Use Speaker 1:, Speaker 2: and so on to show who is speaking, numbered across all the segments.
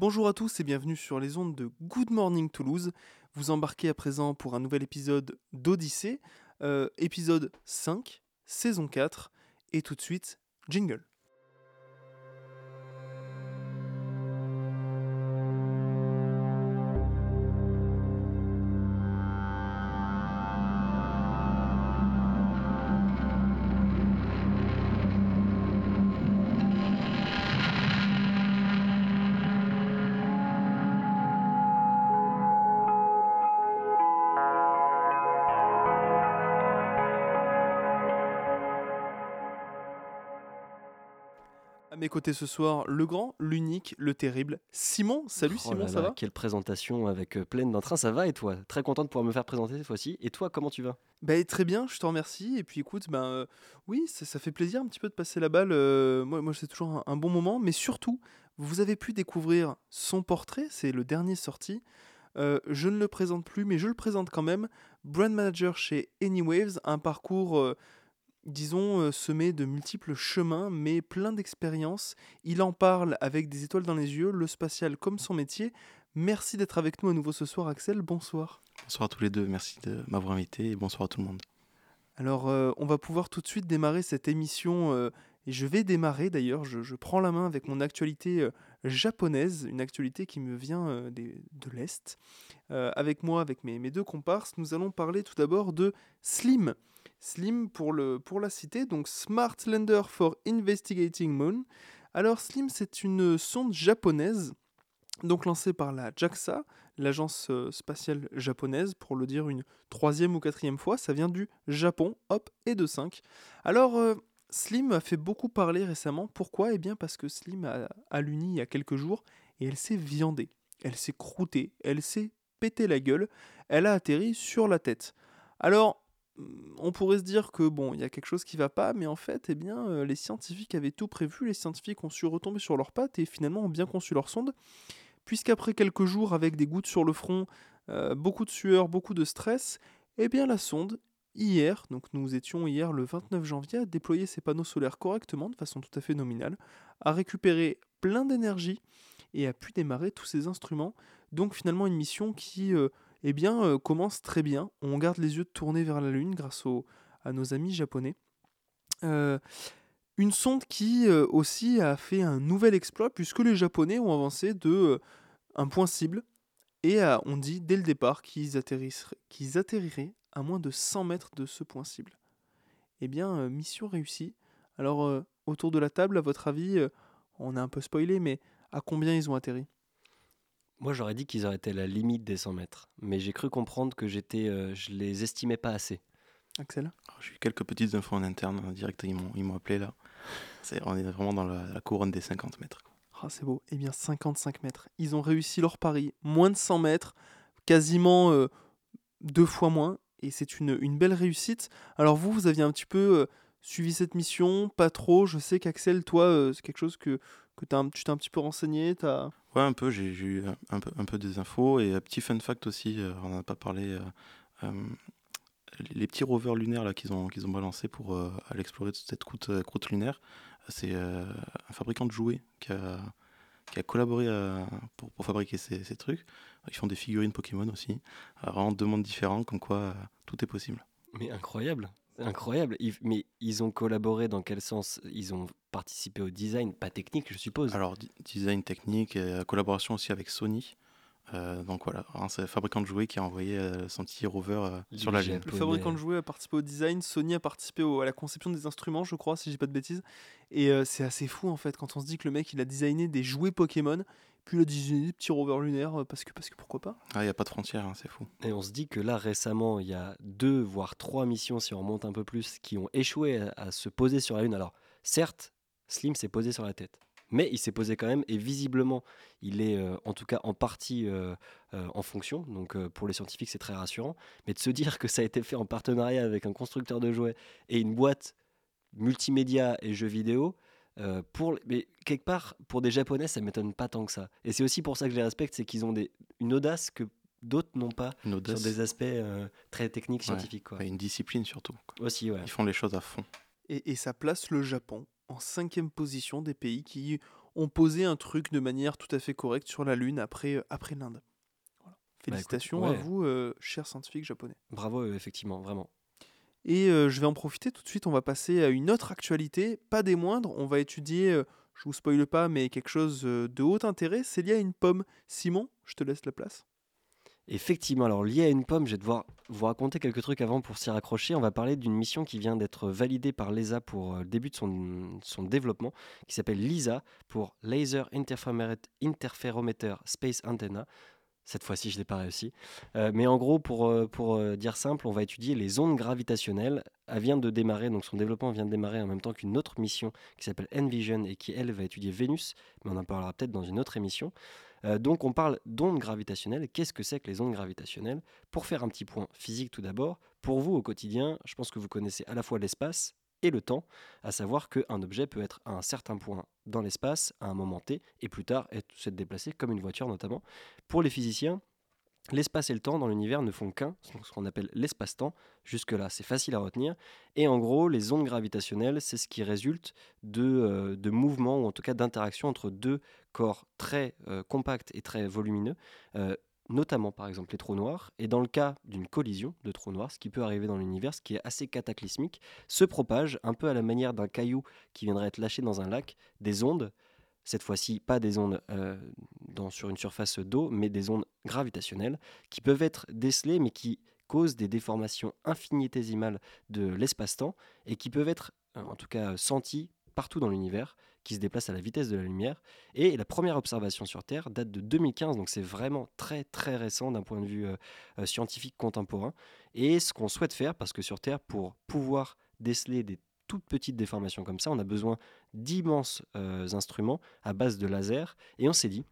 Speaker 1: Bonjour à tous et bienvenue sur les ondes de Good Morning Toulouse. Vous embarquez à présent pour un nouvel épisode d'Odyssée, euh, épisode 5, saison 4, et tout de suite, jingle. Ce soir, le grand, l'unique, le terrible, Simon. Salut
Speaker 2: Oh
Speaker 1: Simon,
Speaker 2: là
Speaker 1: ça
Speaker 2: là,
Speaker 1: va
Speaker 2: Quelle présentation avec euh, pleine d'entrain, ça va et toi? Très content de pouvoir me faire présenter cette fois-ci. Et toi, comment tu vas?
Speaker 1: Bah, très bien, je te remercie. Et puis écoute, ben euh, oui, ça, ça fait plaisir un petit peu de passer la balle. euh, moi, moi c'est toujours un, un bon moment. Mais surtout, vous avez pu découvrir son portrait, c'est le dernier sorti. Euh, je ne le présente plus, mais je le présente quand même. Brand manager chez Anywaves, un parcours, euh, disons, euh, semé de multiples chemins, mais plein d'expériences. Il en parle avec des étoiles dans les yeux, le spatial comme son métier. Merci d'être avec nous à nouveau ce soir, Axel. Bonsoir.
Speaker 3: Bonsoir à tous les deux, merci de m'avoir invité et bonsoir à tout le monde.
Speaker 1: Alors, euh, on va pouvoir tout de suite démarrer cette émission. euh, et je vais démarrer d'ailleurs, je, je prends la main avec mon actualité euh, japonaise, une actualité qui me vient des- de l'Est. Avec moi, avec mes, mes deux comparses, nous allons parler tout d'abord de Slim. Slim pour, le, pour la cité, donc Smart Lander for Investigating Moon. Alors, Slim, c'est une sonde japonaise, donc lancée par la JAXA, l'agence euh, spatiale japonaise, pour le dire une troisième ou quatrième fois, ça vient du Japon, hop, et de 5. Alors, euh, Slim a fait beaucoup parler récemment. Pourquoi? Eh bien parce que Slim a, a l'uni il y a quelques jours et elle s'est viandée, elle s'est croûtée, elle s'est pété la gueule, elle a atterri sur la tête. Alors, on pourrait se dire que bon, il y a quelque chose qui va pas, mais en fait, eh bien, euh, les scientifiques avaient tout prévu, les scientifiques ont su retomber sur leurs pattes et finalement ont bien conçu leur sonde, puisqu'après quelques jours avec des gouttes sur le front, euh, beaucoup de sueur, beaucoup de stress, eh bien la sonde, hier, donc nous étions hier le 29 janvier, a déployé ses panneaux solaires correctement, de façon tout à fait nominale, a récupéré plein d'énergie et a pu démarrer tous ses instruments. Donc finalement une mission qui euh, eh bien, euh, commence très bien. On garde les yeux tournés vers la Lune grâce à nos amis japonais. Euh, une sonde qui euh, aussi a fait un nouvel exploit puisque les Japonais ont avancé de un point cible et on dit dès le départ qu'ils atterriraient à moins de 100 mètres de ce point cible. Eh bien, mission réussie. Alors, autour de la table, à votre avis, on a un peu spoilé, mais à combien ils ont atterri?
Speaker 2: Moi, j'aurais dit qu'ils auraient été à la limite des 100 mètres. Mais j'ai cru comprendre que j'étais, euh, je les estimais pas assez.
Speaker 1: Axel
Speaker 3: Alors, J'ai eu quelques petites infos en interne, euh, direct ils m'ont ils m'ont appelé là. C'est- on est vraiment dans la, la couronne des 50 mètres.
Speaker 1: Ah, c'est beau. Eh bien, 55 mètres. Ils ont réussi leur pari. Moins de 100 mètres, quasiment euh, deux fois moins. Et c'est une, une belle réussite. Alors, vous, vous aviez un petit peu euh, suivi cette mission, pas trop. Je sais qu'Axel, toi, euh, c'est quelque chose que, que t'as un- tu t'es un petit peu renseigné. T'as...
Speaker 3: Ouais, un peu, j'ai eu un, peu, un peu des infos et un petit fun fact aussi, euh, on n'en a pas parlé. euh, euh, les petits rovers lunaires qu'ils ont, qu'ils ont balancés pour euh, aller explorer cette croûte, euh, croûte lunaire, c'est euh, un fabricant de jouets qui a, qui a collaboré pour, pour fabriquer ces, ces trucs. Ils font des figurines Pokémon aussi, Alors, vraiment deux mondes différents, comme quoi euh, tout est possible.
Speaker 2: Mais incroyable, incroyable. Ils- mais ils ont collaboré dans quel sens? Ils ont participé au design, pas technique, je suppose.
Speaker 3: Alors, design technique, et euh, collaboration aussi avec Sony. Euh, donc voilà, vraiment, c'est le fabricant de jouets qui a envoyé euh, son petit rover euh, sur la. Lune.
Speaker 1: Le fabricant de jouets a participé au design, Sony a participé au- à la conception des instruments, je crois, si je dis pas de bêtises. Et euh, c'est assez fou en fait quand on se dit que le mec il a designé des jouets Pokémon, puis il a designé des petits rovers lunaires euh, parce que, parce que pourquoi pas.
Speaker 3: Ah, il n'y a pas de frontières, hein, c'est fou.
Speaker 2: Et on se dit que là, récemment, il y a deux, voire trois missions, si on remonte un peu plus, qui ont échoué à, à se poser sur la Lune. Alors, certes, Slim s'est posé sur la tête. Mais il s'est posé quand même, et visiblement, il est euh, en tout cas en partie euh, euh, en fonction. Donc euh, pour les scientifiques, c'est très rassurant. Mais de se dire que ça a été fait en partenariat avec un constructeur de jouets et une boîte multimédia et jeux vidéo, euh, pour, mais quelque part, pour des Japonais, ça m'étonne pas tant que ça. Et c'est aussi pour ça que je les respecte, c'est qu'ils ont des, une audace que d'autres n'ont pas sur des aspects euh, très techniques,
Speaker 3: Ouais.
Speaker 2: scientifiques. Quoi.
Speaker 3: ouais, une discipline surtout. quoi.
Speaker 2: Aussi, ouais.
Speaker 3: Ils font les choses à fond.
Speaker 1: Et, et ça place le Japon en cinquième position des pays qui ont posé un truc de manière tout à fait correcte sur la Lune après, après l'Inde. Voilà. Félicitations à
Speaker 2: ouais.
Speaker 1: vous, euh, chers scientifiques japonais.
Speaker 2: Bravo, euh, effectivement, vraiment.
Speaker 1: Et euh, je vais en profiter tout de suite, on va passer à une autre actualité, pas des moindres, on va étudier, euh, je vous spoile pas, mais quelque chose euh, de haut intérêt, c'est lié à une pomme. Simon, je te laisse la place.
Speaker 2: Effectivement, alors lié à une pomme, je vais devoir vous raconter quelques trucs avant pour s'y raccrocher. On va parler d'une mission qui vient d'être validée par l'ESA pour le début de son, son développement, qui s'appelle LISA pour Laser Interferomet- Interferometer Space Antenna. Cette fois-ci, je ne l'ai pas réussi. Euh, mais en gros, pour, euh, pour euh, dire simple, on va étudier les ondes gravitationnelles. Elle vient de démarrer, donc son développement vient de démarrer en même temps qu'une autre mission qui s'appelle Envision et qui, elle, va étudier Vénus. Mais on en parlera peut-être dans une autre émission. Donc on parle d'ondes gravitationnelles. Qu'est-ce que c'est que les ondes gravitationnelles? Pour faire un petit point physique tout d'abord, pour vous au quotidien, je pense que vous connaissez à la fois l'espace et le temps, à savoir qu'un objet peut être à un certain point dans l'espace à un moment T et plus tard être, se déplacer comme une voiture notamment. Pour les physiciens, L'espace et le temps dans l'univers ne font qu'un, ce qu'on appelle l'espace-temps. Jusque-là, c'est facile à retenir. Et en gros, les ondes gravitationnelles, c'est ce qui résulte de, euh, mouvements, ou en tout cas d'interactions entre deux corps très euh, compacts et très volumineux, euh, notamment par exemple les trous noirs. Et dans le cas d'une collision de trous noirs, ce qui peut arriver dans l'univers, ce qui est assez cataclysmique, se propage un peu à la manière d'un caillou qui viendrait être lâché dans un lac, des ondes cette fois-ci pas des ondes euh, sur une surface d'eau, mais des ondes gravitationnelles qui peuvent être décelées, mais qui causent des déformations infinitésimales de l'espace-temps et qui peuvent être, euh, en tout cas, senties partout dans l'univers, qui se déplacent à la vitesse de la lumière. Et la première observation sur Terre date de 2015, donc c'est vraiment très très récent d'un point de vue euh, euh, scientifique contemporain. Et ce qu'on souhaite faire, parce que sur Terre, pour pouvoir déceler des toutes petites déformations comme ça, on a besoin d'immenses euh, instruments à base de laser. Et on s'est dit,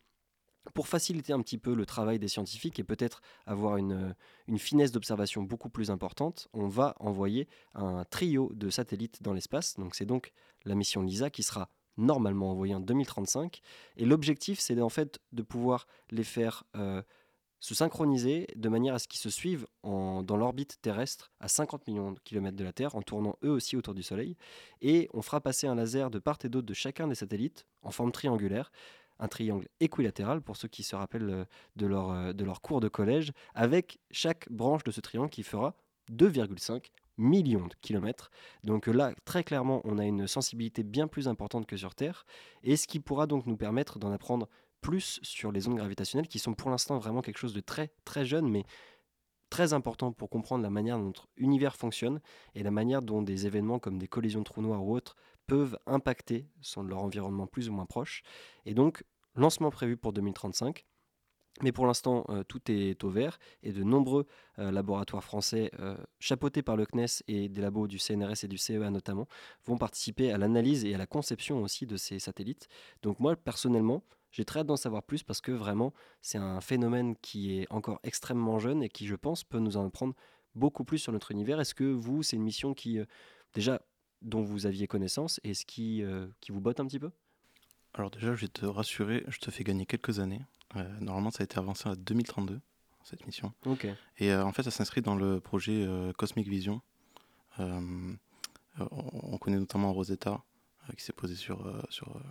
Speaker 2: pour faciliter un petit peu le travail des scientifiques et peut-être avoir une, une finesse d'observation beaucoup plus importante, on va envoyer un trio de satellites dans l'espace. Donc c'est donc la mission LISA qui sera normalement envoyée en 2035. Et l'objectif, c'est en fait de pouvoir les faire euh, se synchroniser de manière à ce qu'ils se suivent en, dans l'orbite terrestre à 50 millions de kilomètres de la Terre, en tournant eux aussi autour du Soleil. Et on fera passer un laser de part et d'autre de chacun des satellites en forme triangulaire, un triangle équilatéral pour ceux qui se rappellent euh, de leur, euh, de leur cours de collège, avec chaque branche de ce triangle qui fera 2,5 millions de kilomètres. Donc là, très clairement, on a une sensibilité bien plus importante que sur Terre, et ce qui pourra donc nous permettre d'en apprendre plus sur les ondes gravitationnelles qui sont pour l'instant vraiment quelque chose de très très jeune mais très important pour comprendre la manière dont notre univers fonctionne et la manière dont des événements comme des collisions de trous noirs ou autres peuvent impacter son, leur environnement plus ou moins proche. Et donc, lancement prévu pour 2035. Mais pour l'instant, euh, tout est au vert et de nombreux euh, laboratoires français, euh, chapeautés par le CNES et des labos du CNRS et du CEA notamment, vont participer à l'analyse et à la conception aussi de ces satellites. Donc moi, personnellement, j'ai très hâte d'en savoir plus parce que vraiment, c'est un phénomène qui est encore extrêmement jeune et qui, je pense, peut nous en apprendre beaucoup plus sur notre univers. Est-ce que vous, c'est une mission qui, déjà, dont vous aviez connaissance et ce qui, qui vous botte un petit peu?
Speaker 3: Alors déjà, je vais te rassurer, je te fais gagner quelques années. Euh, normalement, ça a été avancé à 2032, cette mission.
Speaker 2: Ok.
Speaker 3: Et euh, en fait, ça s'inscrit dans le projet euh, Cosmic Vision. On on connaît notamment Rosetta, qui s'est posé sur, sur,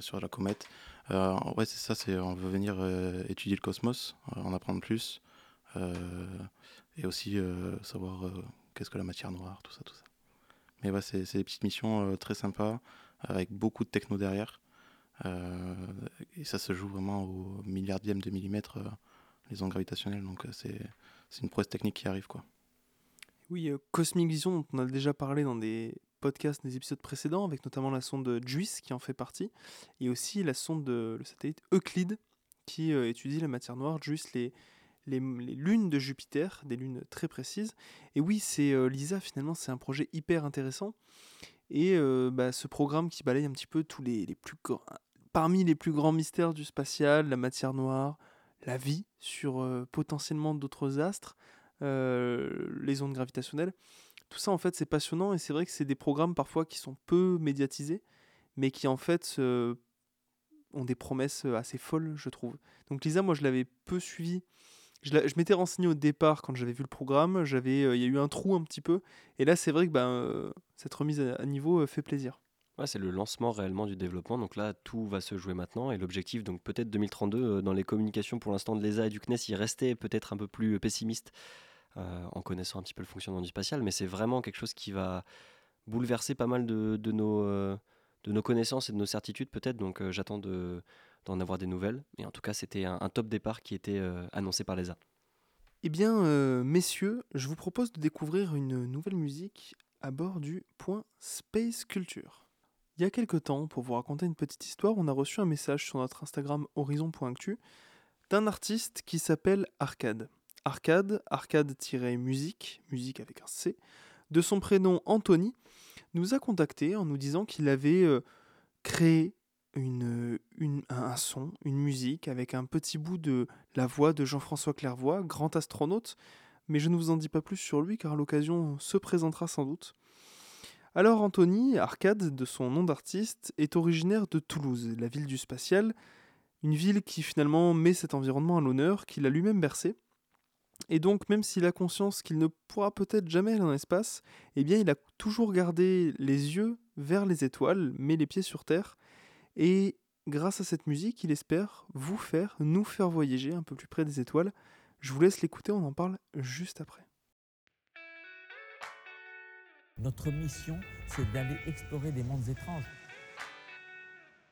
Speaker 3: sur la comète. Ouais, c'est ça, c'est, on veut venir étudier le cosmos, en apprendre plus, et aussi savoir qu'est-ce que la matière noire, tout ça, tout ça. Mais ouais, c'est, c'est des petites missions euh, très sympas, avec beaucoup de techno derrière. Euh, et ça se joue vraiment au milliardième de millimètre, euh, les ondes gravitationnelles. Donc euh, c'est, une prouesse technique qui arrive. Quoi.
Speaker 1: Oui, Cosmic Vision, dont on a déjà parlé dans des podcasts, des épisodes précédents, avec notamment la sonde JUICE qui en fait partie, et aussi la sonde de le satellite Euclide qui étudie la matière noire, JUICE, les, les, lunes de Jupiter, des lunes très précises. Et oui, c'est LISA, finalement, c'est un projet hyper intéressant. Et bah, ce programme qui balaye un petit peu tous les, les plus grands, parmi les plus grands mystères du spatial, la matière noire, la vie sur euh, potentiellement d'autres astres, euh, les ondes gravitationnelles. Tout ça, en fait, c'est passionnant et c'est vrai que c'est des programmes parfois qui sont peu médiatisés, mais qui en fait ont des promesses euh, assez folles, je trouve. Donc Lisa, moi, je l'avais peu suivi. Je, m'étais renseigné au départ quand j'avais vu le programme. J'avais, il y a eu un trou un petit peu, et là, c'est vrai que ben, cette remise à, à niveau fait plaisir.
Speaker 2: Ouais, c'est le lancement réellement du développement. Donc là, tout va se jouer maintenant. Et l'objectif, donc peut-être 2032, euh, dans les communications pour l'instant de l'ESA et du CNES, il restait peut-être un peu plus pessimiste euh, en connaissant un petit peu le fonctionnement du spatial. Mais c'est vraiment quelque chose qui va bouleverser pas mal de, nos, euh, de nos connaissances et de nos certitudes peut-être. Donc j'attends d'en avoir des nouvelles. Et en tout cas, c'était un, top départ qui était annoncé par l'ESA.
Speaker 1: Eh bien, messieurs, je vous propose de découvrir une nouvelle musique à bord du point Space Culture. Il y a quelques temps, pour vous raconter une petite histoire, on a reçu un message sur notre Instagram horizon.actu d'un artiste qui s'appelle Arcade. Arcade, arcade-musique, musique avec un C, de son prénom Anthony, nous a contacté en nous disant qu'il avait euh, créé une, un son, une musique avec un petit bout de la voix de Jean-François Clairvoy, grand astronaute, mais je ne vous en dis pas plus sur lui car l'occasion se présentera sans doute. Alors Anthony, Arcade de son nom d'artiste, est originaire de Toulouse, la ville du spatial, une ville qui finalement met cet environnement à l'honneur, qu'il a lui-même bercé. Et donc même s'il a conscience qu'il ne pourra peut-être jamais aller dans l'espace, eh bien il a toujours gardé les yeux vers les étoiles, mais les pieds sur Terre, et grâce à cette musique, il espère vous faire, nous faire voyager un peu plus près des étoiles. Je vous laisse l'écouter, on en parle juste après.
Speaker 4: Notre mission, c'est d'aller explorer des mondes étranges.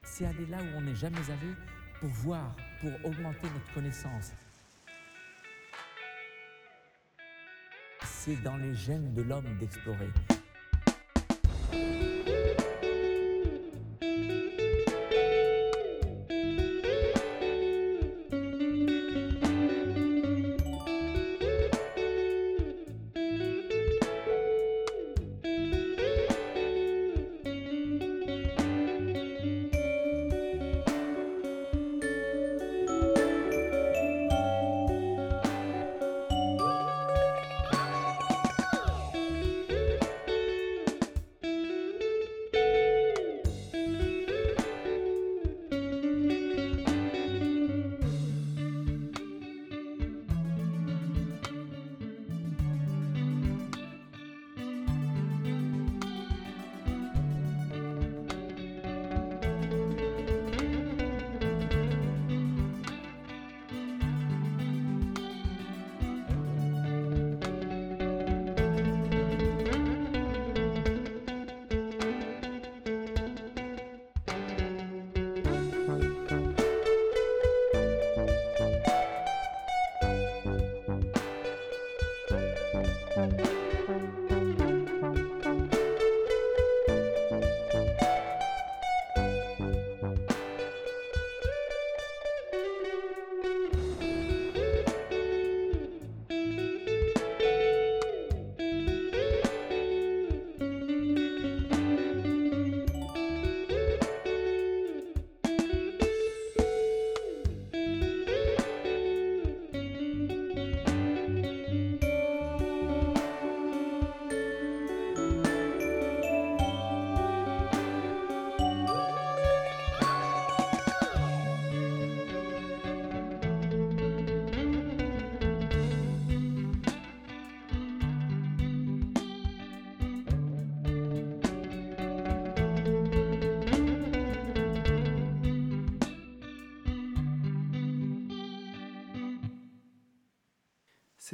Speaker 4: C'est aller là où on n'est jamais allé pour voir, pour augmenter notre connaissance. C'est dans les gènes de l'homme d'explorer.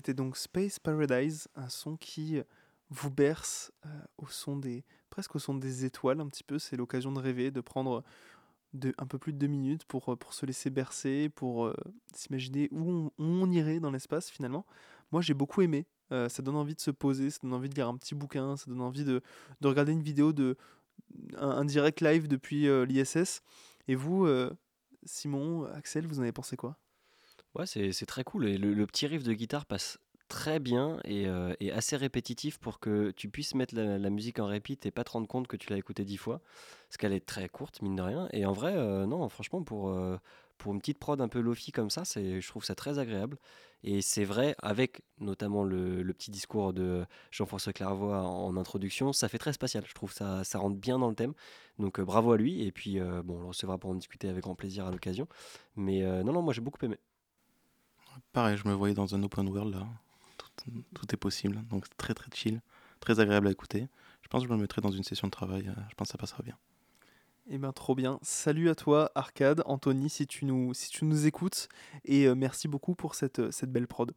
Speaker 4: C'était donc Space Paradise, un son qui vous berce euh, au son des presque au son des étoiles un petit peu. C'est l'occasion de rêver, de prendre de, un peu plus de deux minutes pour, euh, se laisser bercer, pour euh, s'imaginer où on, irait dans l'espace finalement. Moi j'ai beaucoup aimé. ça donne envie de se poser, ça donne envie de lire un petit bouquin, ça donne envie de, de regarder une vidéo de un, direct live depuis l'ISS. Et vous, Simon, Axel, vous en avez pensé quoi?
Speaker 2: Ouais, c'est très cool. Et le, petit riff de guitare passe très bien et, euh, assez répétitif pour que tu puisses mettre la, musique en repeat et pas te rendre compte que tu l'as écouté dix fois. Parce qu'elle est très courte, mine de rien. Et en vrai, euh, non, franchement, pour, euh, pour une petite prod un peu lofi comme ça, je trouve ça très agréable. Et c'est vrai, avec notamment le, petit discours de Jean-François Clairvoy en, introduction, ça fait très spatial. Je trouve ça, ça rentre bien dans le thème. Donc bravo à lui. Et puis, bon, on le recevra pour en discuter avec grand plaisir à l'occasion. Mais non, non, moi j'ai beaucoup aimé.
Speaker 3: Pareil, je me voyais dans un open world là. Tout, est possible. Donc très très chill, très agréable à écouter. Je pense que je me mettrai dans une session de travail. Euh, je pense que ça passera bien.
Speaker 1: Eh bien, trop bien. Salut à toi, Arcade, Anthony, si tu nous, si tu nous écoutes. Et euh, merci beaucoup pour cette, cette belle prod.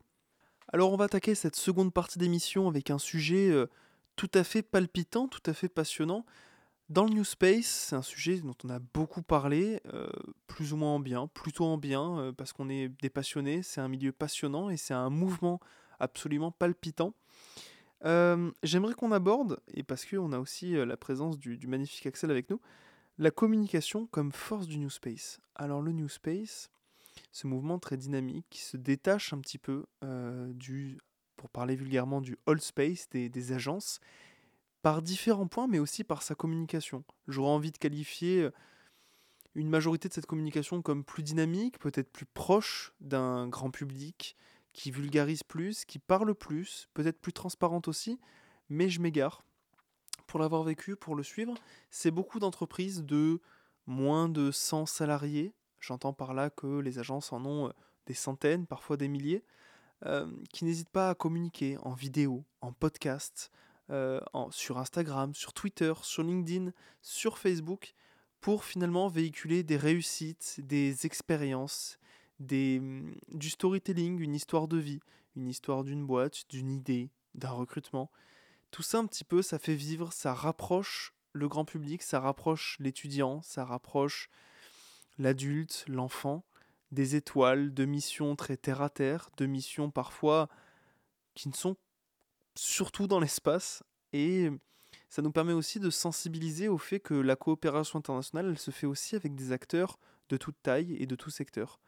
Speaker 1: Alors, on va attaquer cette seconde partie d'émission avec un sujet euh, tout à fait palpitant, tout à fait passionnant. Dans le New Space, c'est un sujet dont on a beaucoup parlé, euh, plus ou moins en bien, plutôt en bien, parce qu'on est des passionnés, c'est un milieu passionnant et c'est un mouvement absolument palpitant. J'aimerais qu'on aborde, et parce qu'on a aussi la présence du, magnifique Axel avec nous, la communication comme force du New Space. Alors le New Space, ce mouvement très dynamique qui se détache un petit peu euh, du, pour parler vulgairement, du old space, des, agences, par différents points, mais aussi par sa communication. J'aurais envie de qualifier euh, une majorité de cette communication comme plus dynamique, peut-être plus proche d'un grand public, qui vulgarise plus, qui parle plus, peut-être plus transparente aussi, mais je m'égare pour l'avoir vécu, pour le suivre, c'est beaucoup d'entreprises de moins de 100 salariés. J'entends par là que les agences en ont euh, des centaines, parfois des milliers, euh, qui n'hésitent pas à communiquer en vidéo, en podcast, euh, sur Instagram, sur Twitter, sur LinkedIn, sur Facebook, pour finalement véhiculer des réussites, des expériences, des, mm, du storytelling, une histoire de vie, une histoire d'une boîte, d'une idée, d'un recrutement. Tout ça un petit peu, ça fait vivre, ça rapproche le grand public, ça rapproche l'étudiant, ça rapproche l'adulte, l'enfant, des étoiles, de missions très terre à terre, de missions parfois qui ne sont surtout dans l'espace. Et ça nous permet aussi de sensibiliser au fait que la coopération internationale, elle se fait aussi avec des acteurs de toute taille et de tout secteur.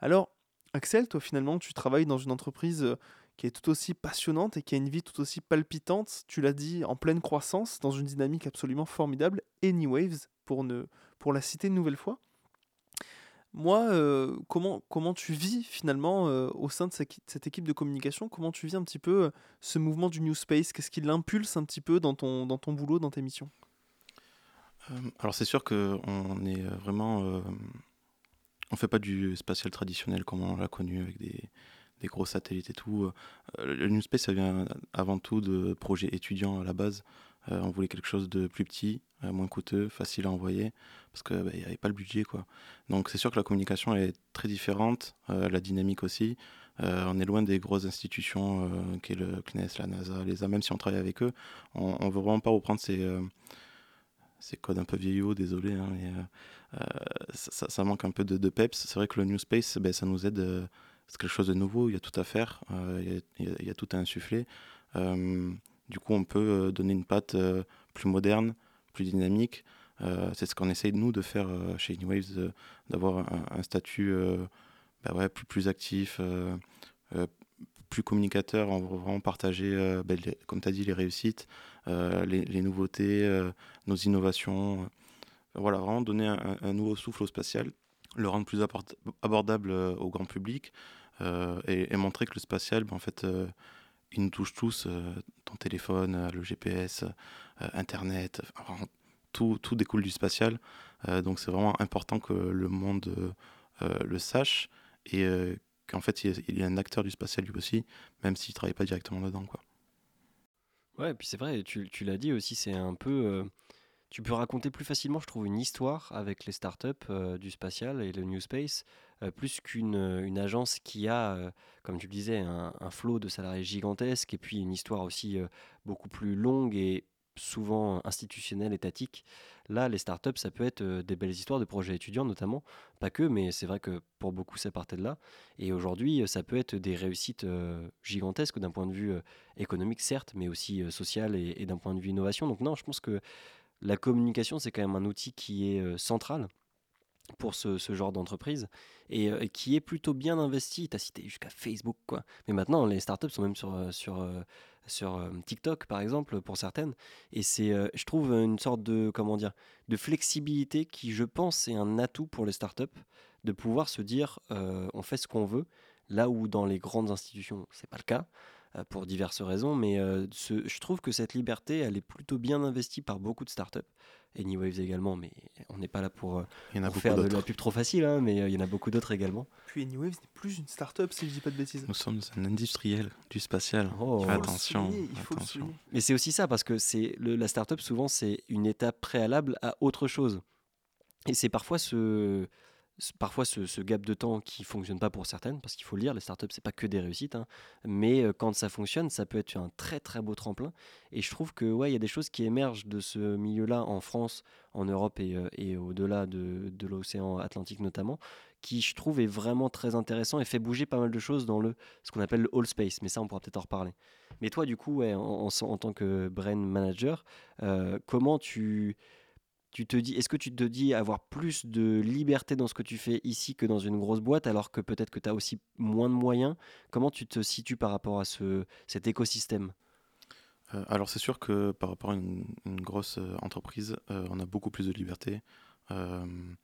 Speaker 1: Alors, Axel, toi finalement, tu travailles dans une entreprise qui est tout aussi passionnante et qui a une vie tout aussi palpitante, tu l'as dit, en pleine croissance, dans une dynamique absolument formidable, Anywaves, pour, ne, pour la citer une nouvelle fois. Moi, euh, comment, comment tu vis finalement euh, au sein de cette équipe de communication? Comment tu vis un petit peu euh, ce mouvement du New Space? Qu'est-ce qui l'impulse un petit peu dans ton, dans ton boulot, dans tes missions?
Speaker 3: Alors c'est sûr qu'on est vraiment... on fait pas du spatial traditionnel comme on l'a connu avec des, des gros satellites et tout. Le New Space, ça vient avant tout de projets étudiants à la base. Euh, on voulait quelque chose de plus petit, euh, moins coûteux, facile à envoyer, parce qu'il bah, n'y avait pas le budget. Quoi. Donc c'est sûr que la communication est très différente, la dynamique aussi. on est loin des grosses institutions qui est le CNES, la NASA, les même si on travaille avec eux. On ne veut vraiment pas reprendre ces, codes un peu vieillots, désolé, hein, mais ça, manque un peu de, peps. C'est vrai que le New Space, ben, ça nous aide c'est quelque chose de nouveau, il y a tout à faire, euh, il, y a, tout à insuffler. Euh, du coup, on peut euh, donner une patte plus moderne, plus dynamique. c'est ce qu'on essaye, nous, de faire chez InWaves, d'avoir un, statut bah plus, actif, plus communicateur. On va vraiment partager, bah, comme tu as dit, les réussites, les, nouveautés, nos innovations. voilà, vraiment donner un, nouveau souffle au spatial, le rendre plus abordable au grand public, euh, et, montrer que le spatial, ben, en fait, euh, il nous touche tous, euh, ton téléphone, le GPS, Internet, tout, tout, découle du spatial. donc c'est vraiment important que le monde le sache et qu'en fait il y a un acteur du spatial lui aussi, même s'il ne travaille pas directement dedans. Quoi.
Speaker 2: Ouais, et puis c'est vrai, tu, tu l'as dit aussi, c'est un peu tu peux raconter plus facilement, je trouve, une histoire avec les startups euh, du spatial et le New Space, euh, plus qu'une euh, une agence qui a, comme tu le disais, un, flot de salariés gigantesque et puis une histoire aussi beaucoup plus longue et souvent institutionnelle, étatique. Là, les startups, ça peut être des belles histoires de projets étudiants notamment, pas que, mais c'est vrai que pour beaucoup, ça partait de là. Et aujourd'hui, ça peut être des réussites gigantesques d'un point de vue économique, certes, mais aussi social et, et d'un point de vue innovation. Donc non, je pense que la communication, c'est quand même un outil qui est euh, central pour ce, genre d'entreprise euh, et, qui est plutôt bien investi. Tu as cité jusqu'à Facebook, quoi. Mais maintenant, les startups sont même sur, euh, sur, TikTok, par exemple, pour certaines. Et c'est, je trouve, une sorte de, comment dire, de flexibilité qui, je pense, est un atout pour les startups de pouvoir se dire, on fait ce qu'on veut, là où dans les grandes institutions, c'est pas le cas. Euh, pour diverses raisons, mais euh, je trouve que cette liberté, elle est plutôt bien investie par beaucoup de startups. Anywaves également, mais on n'est pas là pour, euh, faire de la pub trop facile, hein, mais il y en a beaucoup d'autres également.
Speaker 1: Puis Anywaves n'est plus une startup, si je dis pas de bêtises.
Speaker 3: Nous sommes un industriel du spatial. Oh. attention. attention.
Speaker 2: Mais c'est aussi ça, parce que c'est la startup, souvent, c'est une étape préalable à autre chose. Et c'est parfois ce, parfois ce, gap de temps qui fonctionne pas pour certaines, parce qu'il faut le dire, les startups, c'est pas que des réussites, hein. mais euh, quand ça fonctionne, ça peut être un très très beau tremplin. Et je trouve que ouais, y a des choses qui émergent de ce milieu-là en France, en Europe et, euh, au-delà de, l'océan Atlantique notamment, qui je trouve est vraiment très intéressant et fait bouger pas mal de choses dans le ce qu'on appelle le all space. Mais ça, on pourra peut-être en reparler. Mais toi, du coup, en, tant que brain manager, euh, comment tu tu te dis, est-ce que tu te dis avoir plus de liberté dans ce que tu fais ici que dans une grosse boîte, alors que peut-être que tu as aussi moins de moyens? Comment tu te situes par rapport à ce, cet écosystème?
Speaker 3: Euh, Alors c'est sûr que par rapport à une, grosse euh, entreprise, euh, on a beaucoup plus de liberté. une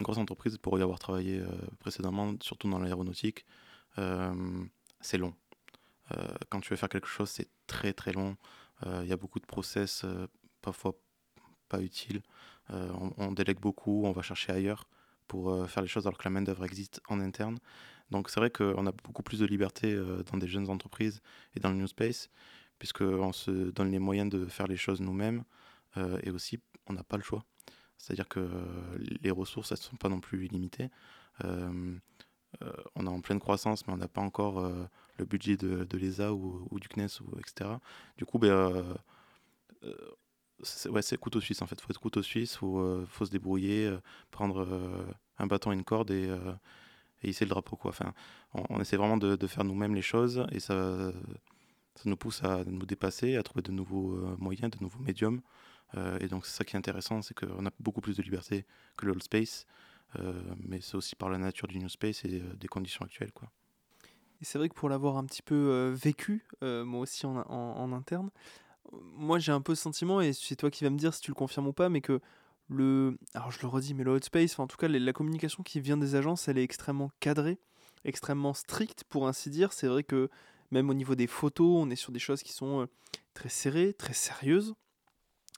Speaker 3: grosse entreprise, pour y avoir travaillé précédemment, surtout dans l'aéronautique, c'est long. quand tu veux faire quelque chose, c'est très très long. Il y a beaucoup de process, parfois utile. Euh, on, délègue beaucoup, on va chercher ailleurs pour euh, faire les choses alors que la main-d'œuvre existe en interne. Donc c'est vrai qu'on a beaucoup plus de liberté euh, dans des jeunes entreprises et dans le new space, puisqu'on se donne les moyens de faire les choses nous-mêmes et aussi on n'a pas le choix. C'est-à-dire que les ressources, elles ne sont pas non plus illimitées. on est en pleine croissance, mais on n'a pas encore le budget de, l'ESA ou, du CNES, ou, etc. Du coup, ben, ouais, c'est couteau suisse en fait. Faut être couteau suisse, faut, euh, faut se débrouiller, euh, prendre euh, un bâton et une corde et, et hisser le drapeau quoi. Enfin, on, essaie vraiment de, faire nous-mêmes les choses et ça, ça nous pousse à nous dépasser, à trouver de nouveaux moyens, de nouveaux médiums. et donc c'est ça qui est intéressant, c'est qu'on a beaucoup plus de liberté que l'old space, mais c'est aussi par la nature du new space et des conditions actuelles quoi.
Speaker 1: C'est vrai que pour l'avoir un petit peu vécu, moi aussi en, en interne, moi j'ai un peu ce sentiment, et c'est toi qui vas me dire si tu le confirmes ou pas, mais que le. Alors je le redis, mais le hot space, en tout cas la communication qui vient des agences, elle est extrêmement cadrée, extrêmement stricte pour ainsi dire. C'est vrai que même au niveau des photos, on est sur des choses qui sont euh, très serrées, très sérieuses.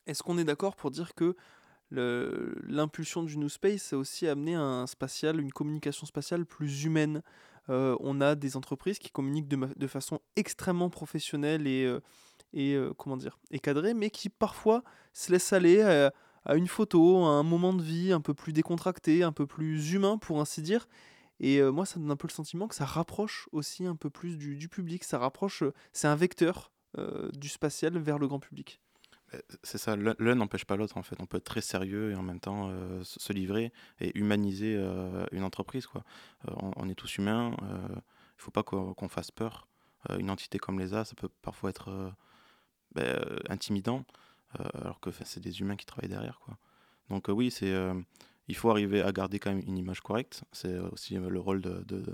Speaker 1: Est-ce qu'on est, d'accord pour dire que l'impulsion du New Space a aussi amené un spatial, une communication spatiale plus humaine? Euh, On a des entreprises qui communiquent de, façon extrêmement professionnelle et, euh, et euh, comment dire et cadré, mais qui parfois se laisse aller à, une photo, à un moment de vie un peu plus décontracté, un peu plus humain pour ainsi dire. Et euh, moi, ça donne un peu le sentiment que ça rapproche aussi un peu plus du, public. Ça rapproche, euh, c'est un vecteur du spatial vers le grand public.
Speaker 3: C'est ça, l'un n'empêche pas l'autre en fait. On peut être très sérieux et en même temps se livrer et humaniser une entreprise. Quoi. On, est tous humains, il ne faut pas qu'on fasse peur. une entité comme l'ESA, ça peut parfois être ben, euh, intimidant, euh, alors que c'est des humains qui travaillent derrière. Quoi. Donc euh, oui, c'est il faut arriver à garder quand même une image correcte. C'est aussi le rôle de,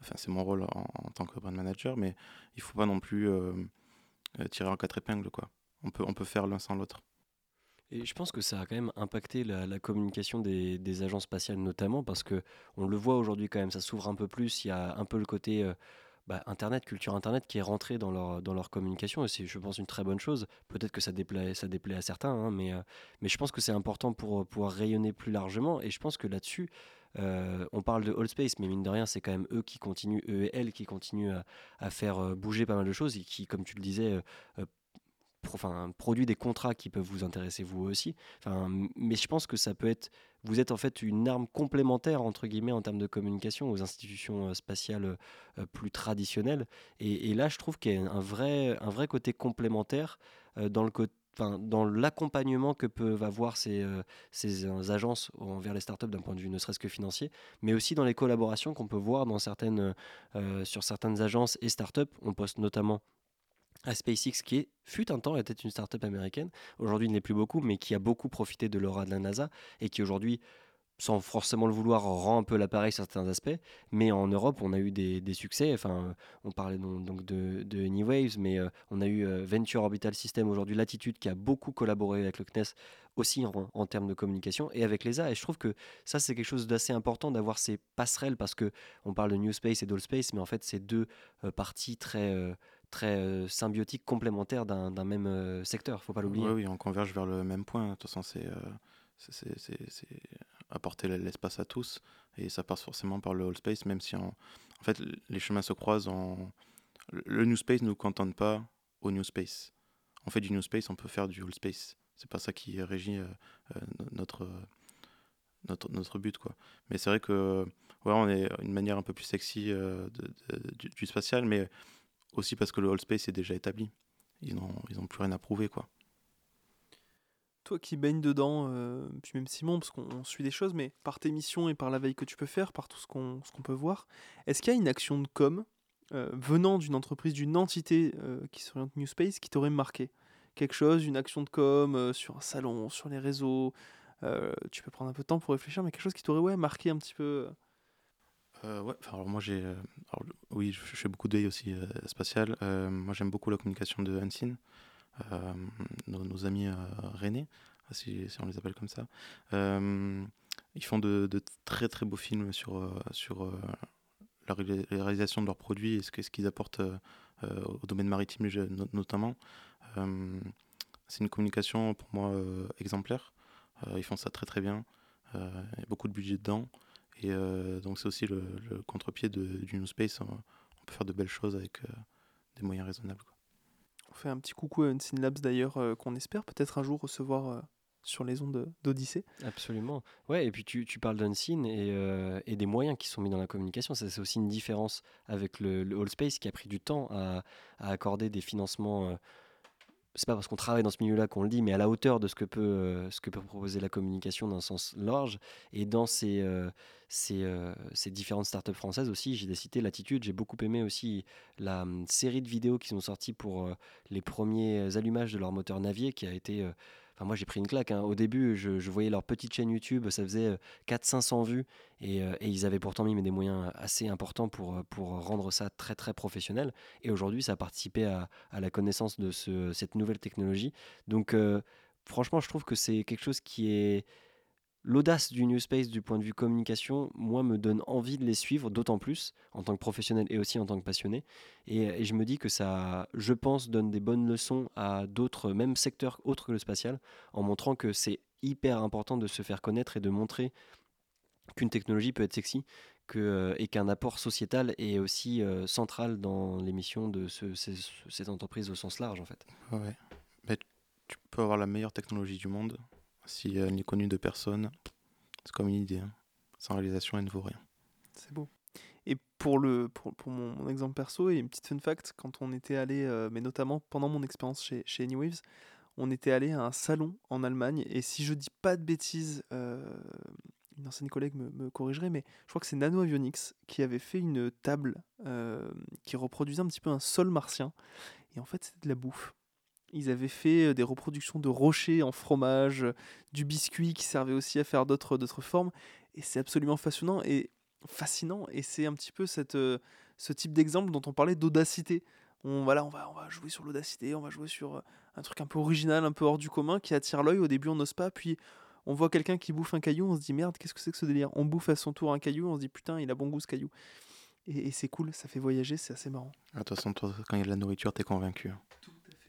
Speaker 3: enfin c'est mon rôle en, tant que brand manager, mais il faut pas non plus tirer en quatre épingles quoi. On peut on peut faire l'un sans l'autre.
Speaker 2: Et je pense que ça a quand même impacté la, communication des, des, agences spatiales notamment parce que on le voit aujourd'hui quand même, ça s'ouvre un peu plus. Il y a un peu le côté bah, Internet, culture Internet qui est rentrée dans leur, dans leur communication. Et c'est, je pense, une très bonne chose. Peut-être que ça déplaît, ça déplaît à certains, hein, mais, euh, mais je pense que c'est important pour pouvoir rayonner plus largement. Et je pense que là-dessus, euh, on parle de All Space, mais mine de rien, c'est quand même eux qui continuent, eux et elles qui continuent à, faire euh, bouger pas mal de choses et qui, comme tu le disais, enfin, produit des contrats qui peuvent vous intéresser vous aussi. Mais je pense que ça peut être, vous êtes en fait une arme complémentaire entre guillemets en termes de communication aux institutions euh, spatiales euh, plus traditionnelles. Et, là, je trouve qu'il y a un vrai, un vrai côté complémentaire euh, dans le côté dans l'accompagnement que peuvent avoir ces, ces agences envers les startups d'un point de vue ne serait-ce que financier, mais aussi dans les collaborations qu'on peut voir dans certaines, sur certaines agences et startups. On poste notamment à SpaceX, qui fut un temps, était une startup américaine. Aujourd'hui, il n'est plus beaucoup, mais qui a beaucoup profité de l'aura de la NASA et qui aujourd'hui, sans forcément le vouloir, rend un peu l'appareil sur certains aspects. Mais en Europe, on a eu des, succès. Enfin, on parlait donc de, de Anywaves, mais euh, on a eu euh, Venture Orbital System aujourd'hui, Latitude, qui a beaucoup collaboré avec le CNES aussi en, termes de communication et avec l'ESA. Et je trouve que ça, c'est quelque chose d'assez important d'avoir ces passerelles parce que on parle de New Space et d'Old Space, mais en fait, c'est deux euh, parties très très euh, symbiotique, complémentaire d'un même secteur, faut pas l'oublier.
Speaker 3: Oui, oui, on converge vers le même point. De toute façon, c'est apporter l'espace à tous, et ça passe forcément par le old space, même si en fait les chemins se croisent. En... Le new space ne nous contente pas au new space. On fait du new space, on peut faire du old space. C'est pas ça qui régit notre notre, notre but. Quoi. Mais c'est vrai que ouais, on est une manière un peu plus sexy du, spatial, mais aussi parce que le All Space est déjà établi. Ils n'ont ils ont plus rien à prouver. Quoi.
Speaker 1: Toi qui baignes dedans, puis même Simon, parce qu'on suit des choses, mais par tes missions et par la veille que tu peux faire, par tout ce qu'on qu'on peut voir, est-ce qu'il y a une action de com venant d'une entreprise, d'une entité qui s'oriente New Space qui t'aurait marqué? Quelque chose, une action de com euh, sur un salon, sur les réseaux. Euh, tu peux prendre un peu de temps pour réfléchir, mais quelque chose qui t'aurait ouais, marqué un petit peu.
Speaker 3: Euh, ouais, alors moi j'ai. oui, je fais beaucoup d'œil aussi spatial. moi j'aime beaucoup la communication de Hansin, nos, amis René, si, on les appelle comme ça. ils font de, très très beaux films sur, sur la réalisation de leurs produits et ce qu'ils apportent au domaine maritime notamment. Euh, c'est une communication pour moi euh, exemplaire. Euh, ils font ça très très bien. Il y a beaucoup de budget dedans. Et donc c'est aussi le, contre-pied du New Space. On, peut faire de belles choses avec des moyens raisonnables.
Speaker 1: On fait un petit coucou à Unseen Labs d'ailleurs, qu'on espère peut-être un jour recevoir sur les ondes d'Odyssée.
Speaker 2: Absolument. Ouais, et puis tu, tu parles d'Unseen et, et, des moyens qui sont mis dans la communication. Ça, c'est aussi une différence avec le, le, All Space qui a pris du temps à, à accorder des financements c'est pas parce qu'on travaille dans ce milieu-là qu'on le dit, mais à la hauteur de ce que peut, euh, ce que peut proposer la communication d'un sens large. Et dans ces, euh, euh, ces, différentes startups françaises aussi, j'ai cité Latitude, j'ai beaucoup aimé aussi la hum, série de vidéos qui sont sorties pour les premiers allumages de leur moteur Navier, qui a été moi, j'ai pris une claque. Hein. Au début, je, voyais leur petite chaîne YouTube, ça faisait 400-500 euh, vues. Euh, et, ils avaient pourtant mis des moyens assez importants pour, euh, pour rendre ça très, très professionnel. Et aujourd'hui, ça a participé à, la connaissance de ce, cette nouvelle technologie. Donc, franchement, je trouve que c'est quelque chose qui est l'audace du New Space du point de vue communication, moi, me donne envie de les suivre, d'autant plus en tant que professionnel et aussi en tant que passionné. Et, je me dis que ça, je pense, donne des bonnes leçons à d'autres, même secteurs autres que le spatial, en montrant que c'est hyper important de se faire connaître et de montrer qu'une technologie peut être sexy que, euh, et qu'un apport sociétal est aussi euh, central dans l'émission de ce, cette entreprise au sens large, en fait.
Speaker 3: Ouais. Mais tu peux avoir la meilleure technologie du monde, si elle n'est connue de personne, c'est comme une idée. Hein. Sans réalisation, elle ne vaut rien.
Speaker 1: C'est beau. Et pour, le, pour, mon, exemple perso, et une petite fun fact, quand on était allé, euh, mais notamment pendant mon expérience chez, Anywaves, on était allé à un salon en Allemagne, et si je dis pas de bêtises, euh, une ancienne collègue me, me, corrigerait, mais je crois que c'est Nano Avionics qui avait fait une table euh, qui reproduisait un petit peu un sol martien, et en fait c'était de la bouffe. Ils avaient fait des reproductions de rochers en fromage, du biscuit qui servait aussi à faire d'autres formes. Et c'est absolument fascinant et fascinant. Et c'est un petit peu cette, ce type d'exemple dont on parlait d'audacité. On, voilà, on, va, on va jouer sur l'audacité, on va jouer sur un truc un peu original, un peu hors du commun, qui attire l'œil. Au début, on n'ose pas. Puis on voit quelqu'un qui bouffe un caillou, on se dit merde, qu'est-ce que c'est que ce délire? On bouffe à son tour un caillou, on se dit putain, il a bon goût ce caillou. Et, c'est cool, ça fait voyager, c'est assez marrant.
Speaker 3: Ah, de toute façon, toi, quand il y a de la nourriture, t'es convaincu. Hein.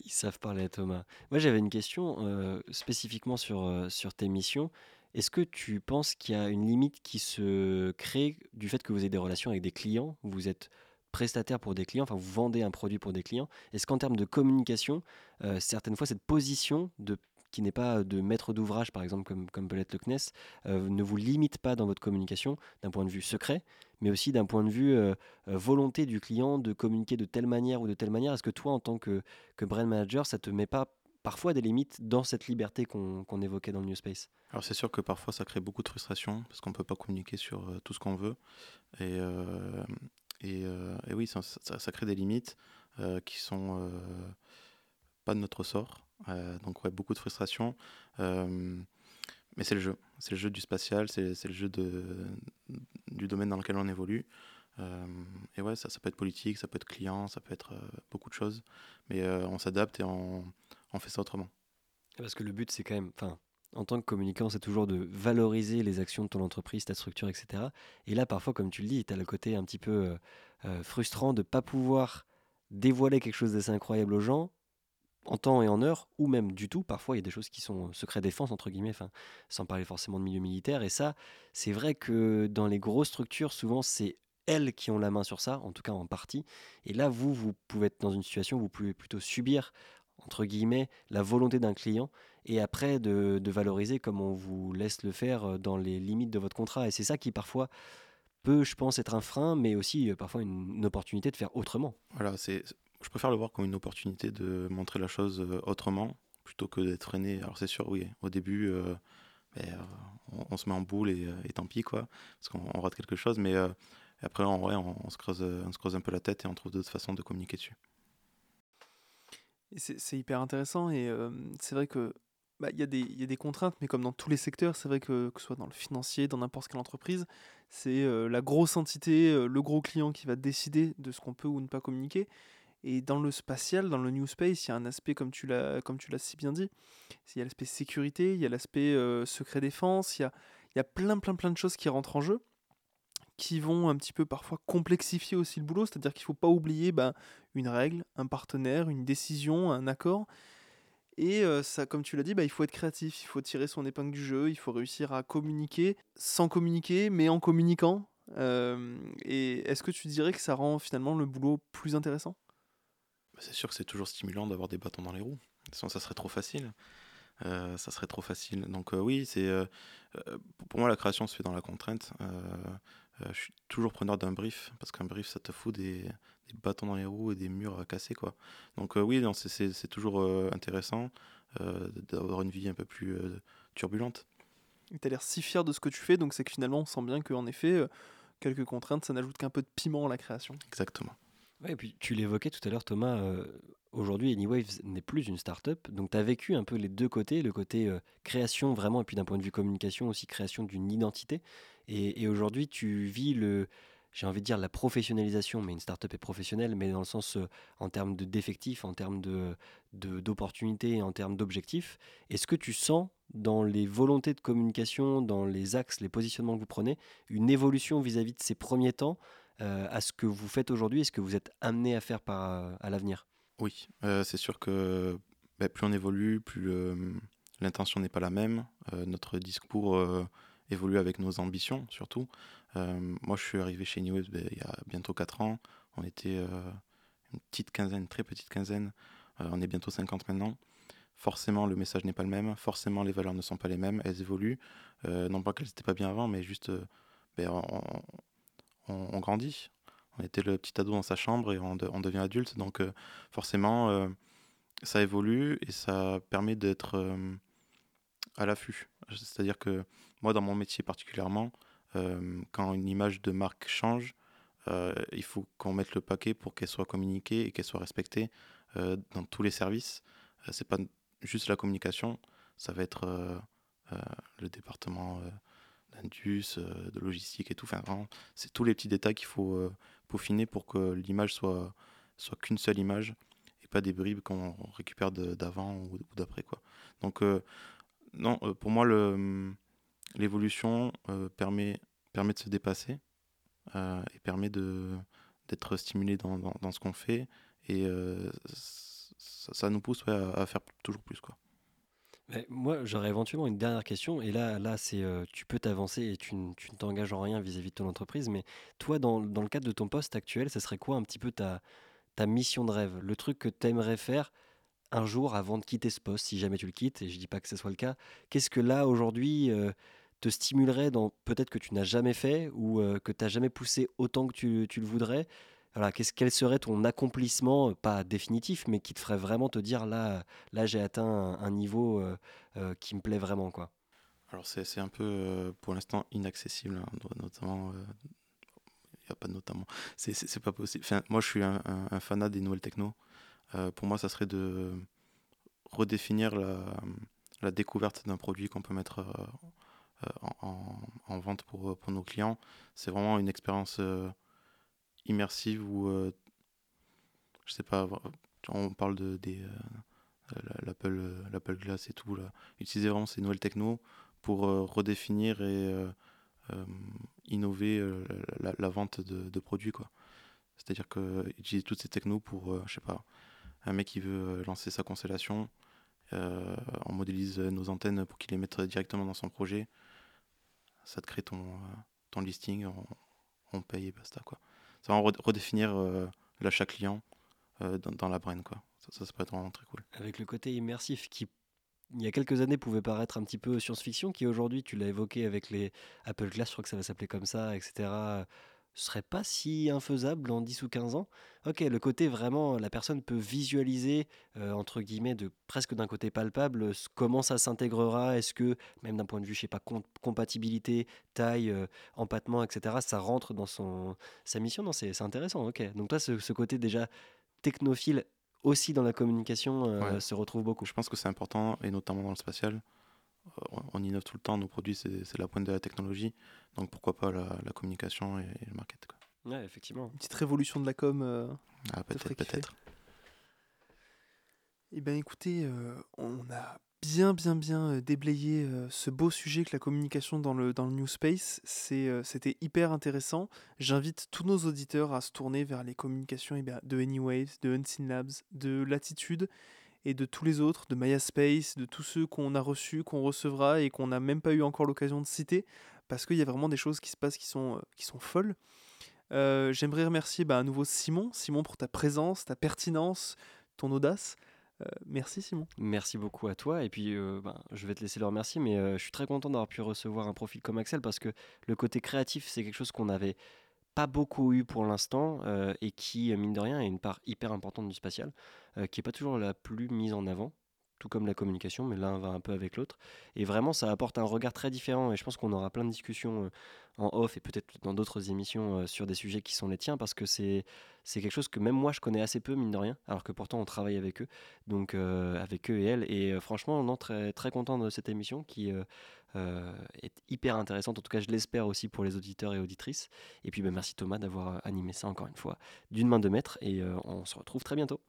Speaker 2: Savent parler à Thomas. Moi, j'avais une question euh, spécifiquement sur, euh, sur tes missions. Est-ce que tu penses qu'il y a une limite qui se crée du fait que vous avez des relations avec des clients? Vous êtes prestataire pour des clients, enfin vous vendez un produit pour des clients. Est-ce qu'en termes de communication, euh, certaines fois cette position de qui n'est pas de maître d'ouvrage, par exemple, comme, peut l'être le CNES, euh, ne vous limite pas dans votre communication d'un point de vue secret, mais aussi d'un point de vue euh, euh, volonté du client de communiquer de telle manière ou de telle manière. Est-ce que toi, en tant que, que brand manager, ça te met pas parfois des limites dans cette liberté qu'on évoquait dans le New Space?
Speaker 3: Alors c'est sûr que parfois ça crée beaucoup de frustration parce qu'on ne peut pas communiquer sur tout ce qu'on veut. Et, et, et, oui, ça, ça, crée des limites qui sont pas de notre sort. Euh, donc ouais, beaucoup de frustration. Euh, mais c'est le jeu. C'est le jeu du spatial, c'est le jeu de, du domaine dans lequel on évolue. Euh, et ouais, ça, peut être politique, ça peut être client, ça peut être beaucoup de choses. Mais on s'adapte et on, on, fait ça autrement.
Speaker 2: Parce que le but, c'est quand même, enfin, en tant que communicant, c'est toujours de valoriser les actions de ton entreprise, ta structure, etc. Et là, parfois, comme tu le dis, tu as le côté un petit peu frustrant de ne pas pouvoir dévoiler quelque chose d'assez incroyable aux gens en temps et en heure, ou même du tout. Parfois, il y a des choses qui sont secret défense, entre guillemets, sans parler forcément de milieu militaire. Et ça, c'est vrai que dans les grosses structures, souvent, c'est elles qui ont la main sur ça, en tout cas en partie. Et là, vous, vous pouvez être dans une situation où vous pouvez plutôt subir, entre guillemets, la volonté d'un client. et après de, valoriser comme on vous laisse le faire dans les limites de votre contrat. Et c'est ça qui parfois peut, je pense, être un frein, mais aussi parfois une, opportunité de faire autrement.
Speaker 3: Voilà, c'est, je préfère le voir comme une opportunité de montrer la chose autrement plutôt que d'être freiné. Alors c'est sûr, oui, au début, ben, on, se met en boule et, tant pis, quoi, parce qu'on rate quelque chose, mais après, en vrai, on, se creuse, un peu la tête et on trouve d'autres façons de communiquer dessus.
Speaker 1: C'est hyper intéressant et c'est vrai que bah, il y, a des contraintes, mais comme dans tous les secteurs, c'est vrai que, que ce soit dans le financier, dans n'importe quelle entreprise, c'est la grosse entité, le gros client qui va décider de ce qu'on peut ou ne pas communiquer. Et dans le spatial, dans le new space, il y a un aspect, comme tu l'as si bien dit, il y a l'aspect sécurité, il y a l'aspect secret défense, il y a, y a plein, plein, plein de choses qui rentrent en jeu qui vont un petit peu parfois complexifier aussi le boulot, c'est-à-dire qu'il ne faut pas oublier bah, une règle, un partenaire, une décision, un accord. Et euh, ça, comme tu l'as dit, bah, il faut être créatif, il faut tirer son épingle du jeu, il faut réussir à communiquer sans communiquer, mais en communiquant. Euh, et est-ce que tu dirais que ça rend finalement le boulot plus intéressant?
Speaker 3: C'est sûr que c'est toujours stimulant d'avoir des bâtons dans les roues. Sinon, ça serait trop facile. Euh, ça serait trop facile. Donc oui, c'est pour moi la création se fait dans la contrainte. Euh, je suis toujours preneur d'un brief, parce qu'un brief, ça te fout des, des, bâtons dans les roues et des murs à casser. Quoi. Donc euh, oui, c'est toujours euh, intéressant d'avoir une vie un peu plus turbulente.
Speaker 1: Tu as l'air si fier de ce que tu fais, donc c'est que finalement, on sent bien qu'en effet, quelques contraintes, ça n'ajoute qu'un peu de piment à la création.
Speaker 3: Exactement.
Speaker 2: Ouais, et puis tu l'évoquais tout à l'heure, Thomas. Aujourd'hui, Anywaves n'est plus une start-up. Donc, tu as vécu un peu les deux côtés, le côté création vraiment, et puis d'un point de vue communication aussi, création d'une identité. Et, aujourd'hui, tu vis le, j'ai envie de dire la professionnalisation, mais une startup est professionnelle, mais dans le sens euh, en termes de d'effectifs, en termes de, d'opportunités, en termes d'objectifs. Est-ce que tu sens dans les volontés de communication, dans les axes, les positionnements que vous prenez, une évolution vis-à-vis de ces premiers temps euh, à ce que vous faites aujourd'hui et ce que vous êtes amené à faire par, euh, à l'avenir?
Speaker 3: Oui, c'est sûr que bah, plus on évolue, plus l'intention n'est pas la même. notre discours évoluer avec nos ambitions surtout. Euh, moi, je suis arrivé chez New ben, il y a bientôt 4 ans. On était euh, une petite quinzaine, une très petite quinzaine. Euh, on est bientôt 50 maintenant. Forcément, le message n'est pas le même. Forcément, les valeurs ne sont pas les mêmes. Elles évoluent. non pas qu'elles n'étaient pas bien avant, mais juste, on, grandit. On était le petit ado dans sa chambre et on, on devient adulte. Donc, forcément, ça évolue et ça permet d'être à l'affût. C'est-à-dire que moi, dans mon métier particulièrement, euh, quand une image de marque change, euh, il faut qu'on mette le paquet pour qu'elle soit communiquée et qu'elle soit respectée euh, dans tous les services. c'est pas juste la communication, ça va être le département d'indus, de logistique et tout. Enfin, c'est tous les petits détails qu'il faut peaufiner pour que l'image soit, soit qu'une seule image et pas des bribes qu'on récupère d'avant ou d'après. Donc, non, pour moi, le l'évolution euh, permet, permet de se dépasser euh, et permet d'être stimulé dans, dans, ce qu'on fait. Et euh, ça, nous pousse à, faire toujours plus. Quoi.
Speaker 2: Moi, j'aurais éventuellement une dernière question. Et là, là c'est tu peux t'avancer et tu, ne t'engages en rien vis-à-vis de ton entreprise. Mais toi, dans, le cadre de ton poste actuel, ce serait quoi un petit peu ta, mission de rêve? Le truc que tu aimerais faire un jour avant de quitter ce poste, si jamais tu le quittes, et je dis pas que ce soit le cas, qu'est-ce que là aujourd'hui te stimulerait dans peut-être que tu n'as jamais fait ou euh, que tu n'as jamais poussé autant que tu le voudrais voilà, qu'est-ce, quel serait ton accomplissement, euh, pas définitif, mais qui te ferait vraiment te dire là, là j'ai atteint un, niveau euh, qui me plaît vraiment quoi?
Speaker 3: Alors c'est, un peu pour l'instant inaccessible, hein, notamment. Il a pas notamment. C'est, pas possible. Moi je suis un, fanat des nouvelles techno. pour moi ça serait de redéfinir la, découverte d'un produit qu'on peut mettre euh, en, vente pour, euh, pour nos clients. C'est vraiment une expérience euh, immersive où, je sais pas, on parle de des l'Apple l'Apple Glass et tout là. Utiliser vraiment ces nouvelles techno pour redéfinir et innover la, vente de, produits quoi. C'est-à-dire que utiliser toutes ces technos pour je sais pas un mec qui veut lancer sa constellation on modélise nos antennes pour qu'il les mette directement dans son projet ça te crée ton, euh, ton listing, on, paye et basta. Quoi. Ça va redéfinir euh, l'achat client euh, dans, la brain. Quoi. Ça, ça, peut être vraiment très cool.
Speaker 2: Avec le côté immersif qui il y a quelques années pouvait paraître un petit peu science-fiction, qui aujourd'hui, tu l'as évoqué avec les Apple Glass, je crois que ça va s'appeler comme ça, etc., serait pas si infaisable dans 10 ou 15 ans? Ok, le côté vraiment, la personne peut visualiser, euh, entre guillemets, de presque d'un côté palpable, comment ça s'intégrera, est-ce que, même d'un point de vue, je sais pas, compatibilité, taille, euh, empattement, etc., ça rentre dans son, sa mission? Non, c'est intéressant, ok. Donc toi, ce, côté déjà technophile aussi dans la communication euh, se retrouve beaucoup.
Speaker 3: Je pense que c'est important, et notamment dans le spatial. On innove tout le temps, nos produits, c'est la pointe de la technologie. Donc pourquoi pas la, communication et, le market.
Speaker 2: Quoi. Ouais, effectivement.
Speaker 1: Une petite révolution de la com. Euh,
Speaker 3: ah, peut-être, peut-être.
Speaker 1: Eh bien écoutez, euh, on a bien bien bien euh, déblayé ce beau sujet que la communication dans le, dans le New Space. c'était hyper intéressant. J'invite tous nos auditeurs à se tourner vers les communications eh bien, de Anyways, de Unseen Labs, de Latitude et de tous les autres, de Maya Space, de tous ceux qu'on a reçus, qu'on recevra et qu'on n'a même pas eu encore l'occasion de citer, parce qu'il y a vraiment des choses qui se passent qui sont, euh, qui sont folles. Euh, j'aimerais remercier bah, à nouveau Simon, Simon pour ta présence, ta pertinence, ton audace. Euh, merci Simon.
Speaker 2: Merci beaucoup à toi. Et puis, ben, je vais te laisser le remercier, mais je suis très content d'avoir pu recevoir un profil comme Axel parce que le côté créatif, c'est quelque chose qu'on n'avait pas beaucoup eu pour l'instant et qui, mine de rien, est une part hyper importante du spatial, qui n'est pas toujours la plus mise en avant tout comme la communication, mais l'un va un peu avec l'autre. Et vraiment, ça apporte un regard très différent. Et je pense qu'on aura plein de discussions euh, en off et peut-être dans d'autres émissions euh, sur des sujets qui sont les tiens, parce que c'est quelque chose que même moi je connais assez peu, mine de rien, alors que pourtant on travaille avec eux, donc euh, avec eux et elles. Et franchement, on est très, très content de cette émission qui est hyper intéressante. En tout cas, je l'espère aussi pour les auditeurs et auditrices. Et puis, bah, merci Thomas d'avoir animé ça encore une fois d'une main de maître. Et on se retrouve très bientôt.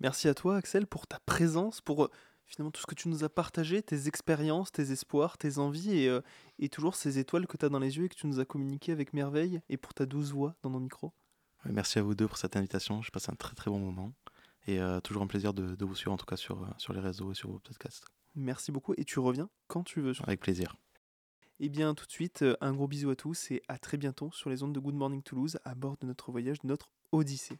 Speaker 1: Merci à toi, Axel, pour ta présence, pour euh, finalement tout ce que tu nous as partagé, tes expériences, tes espoirs, tes envies et, euh, et toujours ces étoiles que tu as dans les yeux et que tu nous as communiquées avec merveille et pour ta douce voix dans nos micros.
Speaker 3: merci à vous deux pour cette invitation. Je passe un très très bon moment et euh, toujours un plaisir de, de, vous suivre en tout cas sur, sur les réseaux et sur vos podcasts.
Speaker 1: Merci beaucoup et tu reviens quand tu veux.
Speaker 3: Avec plaisir.
Speaker 1: Et bien tout de suite, un gros bisou à tous et à très bientôt sur les ondes de Good Morning Toulouse à bord de notre voyage, de notre Odyssée.